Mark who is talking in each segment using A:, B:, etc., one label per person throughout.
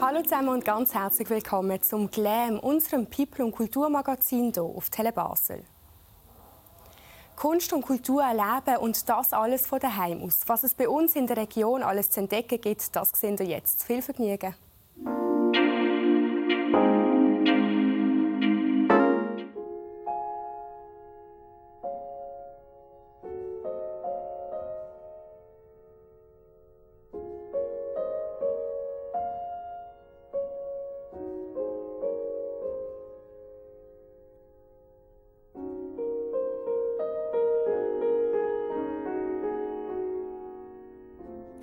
A: Hallo zusammen und ganz herzlich willkommen zum Glam, unserem People- und Kulturmagazin hier auf Tele Basel. Kunst und Kultur erleben und das alles von daheim aus. Was es bei uns in der Region alles zu entdecken gibt, das sehen wir jetzt. Viel Vergnügen!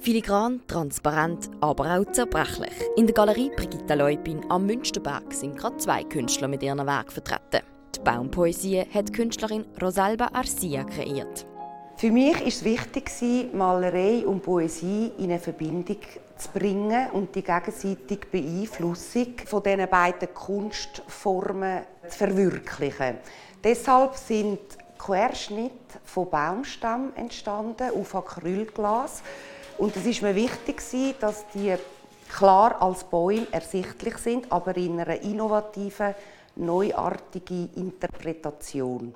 B: Filigran, transparent, aber auch zerbrechlich. In der Galerie Brigitta Leupin am Münsterberg sind gerade zwei Künstler mit ihren Werken vertreten. Die Baumpoesie hat Künstlerin Rosalba Arcia kreiert.
C: Für mich ist es wichtig, Malerei und Poesie in eine Verbindung zu bringen und die gegenseitige Beeinflussung von diesen beiden Kunstformen zu verwirklichen. Deshalb sind Querschnitte von Baumstämmen entstanden auf Acrylglas. Und es ist mir wichtig, dass die klar als Bäume ersichtlich sind, aber in einer innovativen, neuartigen Interpretation.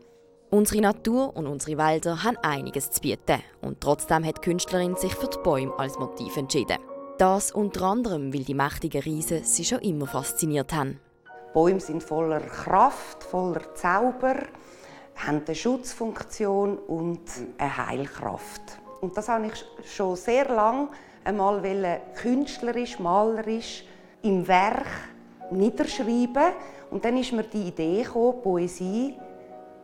B: Unsere Natur und unsere Wälder haben einiges zu bieten. Und trotzdem hat die Künstlerin sich für die Bäume als Motiv entschieden. Das unter anderem, weil die mächtigen Riesen sie schon immer fasziniert haben.
C: Bäume sind voller Kraft, voller Zauber, haben eine Schutzfunktion und eine Heilkraft. Und das habe ich schon sehr lange einmal künstlerisch, malerisch im Werk niederschreiben. Und dann ist mir die Idee gekommen, Poesie,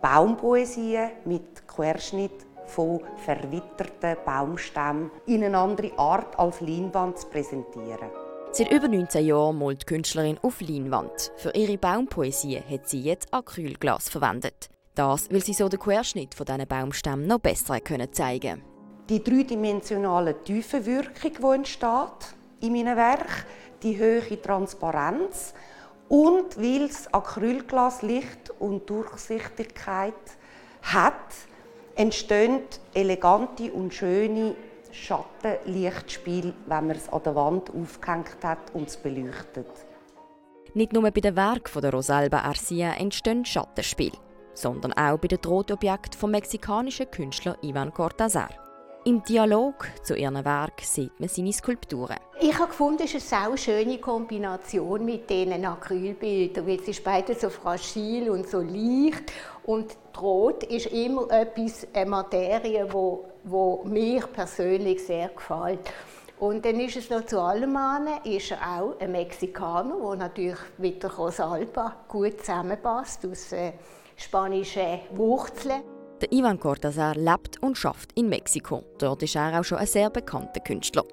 C: Baumpoesie mit Querschnitt von verwitterten Baumstämmen in eine andere Art als Leinwand zu präsentieren.
B: Seit über 19 Jahren malt die Künstlerin auf Leinwand. Für ihre Baumpoesie hat sie jetzt Acrylglas verwendet. Das, weil sie so den Querschnitt von diesen Baumstämmen noch besser zeigen können
C: die dreidimensionale Tiefenwirkung, die entsteht in meinem Werk, die hohe Transparenz und weil es Acrylglas Licht und Durchsichtigkeit hat, entstehen elegante und schöne Schattenlichtspiele, wenn man es an der Wand aufgehängt hat und es beleuchtet.
B: Nicht nur bei den Werken der Rosalba Arcia entstehen Schattenspiele, sondern auch bei den Drotobjekten vom mexikanischen Künstler Ivan Cortázar. Im Dialog zu ihrem Werk sieht man seine Skulpturen.
D: Ich habe gefunden, es ist eine sehr schöne Kombination mit diesen Acrylbildern, weil es ist beide so fragil und so leicht und Rot ist immer etwas, eine Materie, wo, wo mir persönlich sehr gefällt. Und dann ist es noch zu allem an, ist er auch ein Mexikaner, der natürlich mit der Rosalba gut zusammenpasst, aus äh, spanischen Wurzeln.
B: Der Ivan Cortázar lebt und schafft in Mexiko. Dort ist er auch schon ein sehr bekannter Künstler.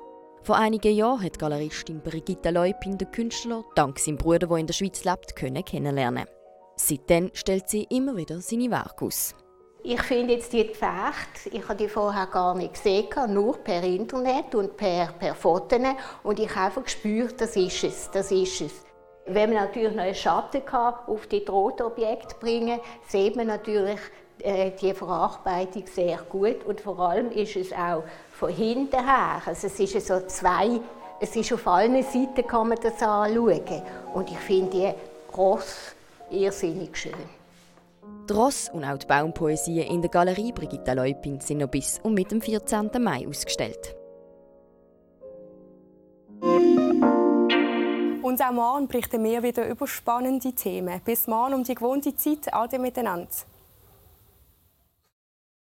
B: Vor einigen Jahren hat Galeristin Brigitte Leupin den Künstler, dank seinem Bruder, der in der Schweiz lebt, können kennenlernen. Seitdem stellt sie immer wieder seine Werke aus.
D: Ich finde jetzt die Gefechte, ich habe die vorher gar nicht gesehen, nur per Internet und per, per Fotos. Und ich habe einfach gespürt, das ist es, das ist es. Wenn man natürlich noch einen Schatten auf die Drohtobjekte bringen kann, sieht man natürlich, die Verarbeitung sehr gut und vor allem ist es auch von hinten her, also es ist so zwei, es ist auf allen Seiten kann man das anschauen und ich finde die Ross irrsinnig schön.
B: Die Ross und auch die Baumpoesie in der Galerie Brigitte Leupin sind noch bis und mit dem 14. Mai ausgestellt.
A: Und auch morgen berichten wir wieder über spannende Themen. Bis morgen um die gewohnte Zeit. Ade miteinander.